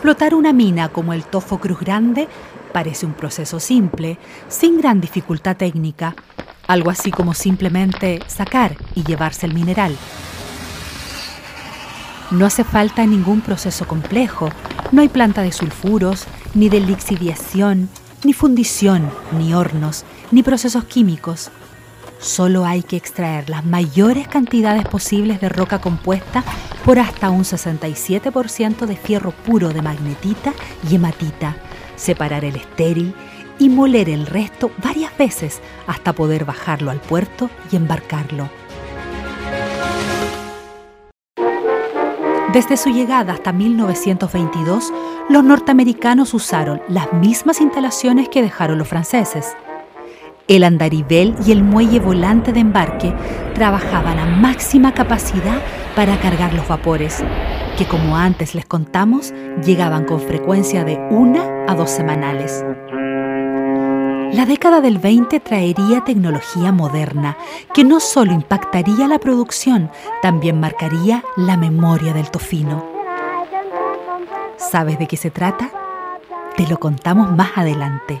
Explotar una mina como el Tofo Cruz Grande parece un proceso simple, sin gran dificultad técnica, algo así como simplemente sacar y llevarse el mineral. No hace falta ningún proceso complejo, no hay planta de sulfuros, ni de lixiviación, ni fundición, ni hornos, ni procesos químicos. Solo hay que extraer las mayores cantidades posibles de roca compuesta por hasta un 67% de fierro puro de magnetita y hematita, separar el estéril y moler el resto varias veces hasta poder bajarlo al puerto y embarcarlo. Desde su llegada hasta 1922, los norteamericanos usaron las mismas instalaciones que dejaron los franceses. El andarivel y el muelle volante de embarque trabajaban a máxima capacidad para cargar los vapores, que como antes les contamos, llegaban con frecuencia de una a dos semanales. La década del 20 traería tecnología moderna que no solo impactaría la producción, también marcaría la memoria del tofino. ¿Sabes de qué se trata? Te lo contamos más adelante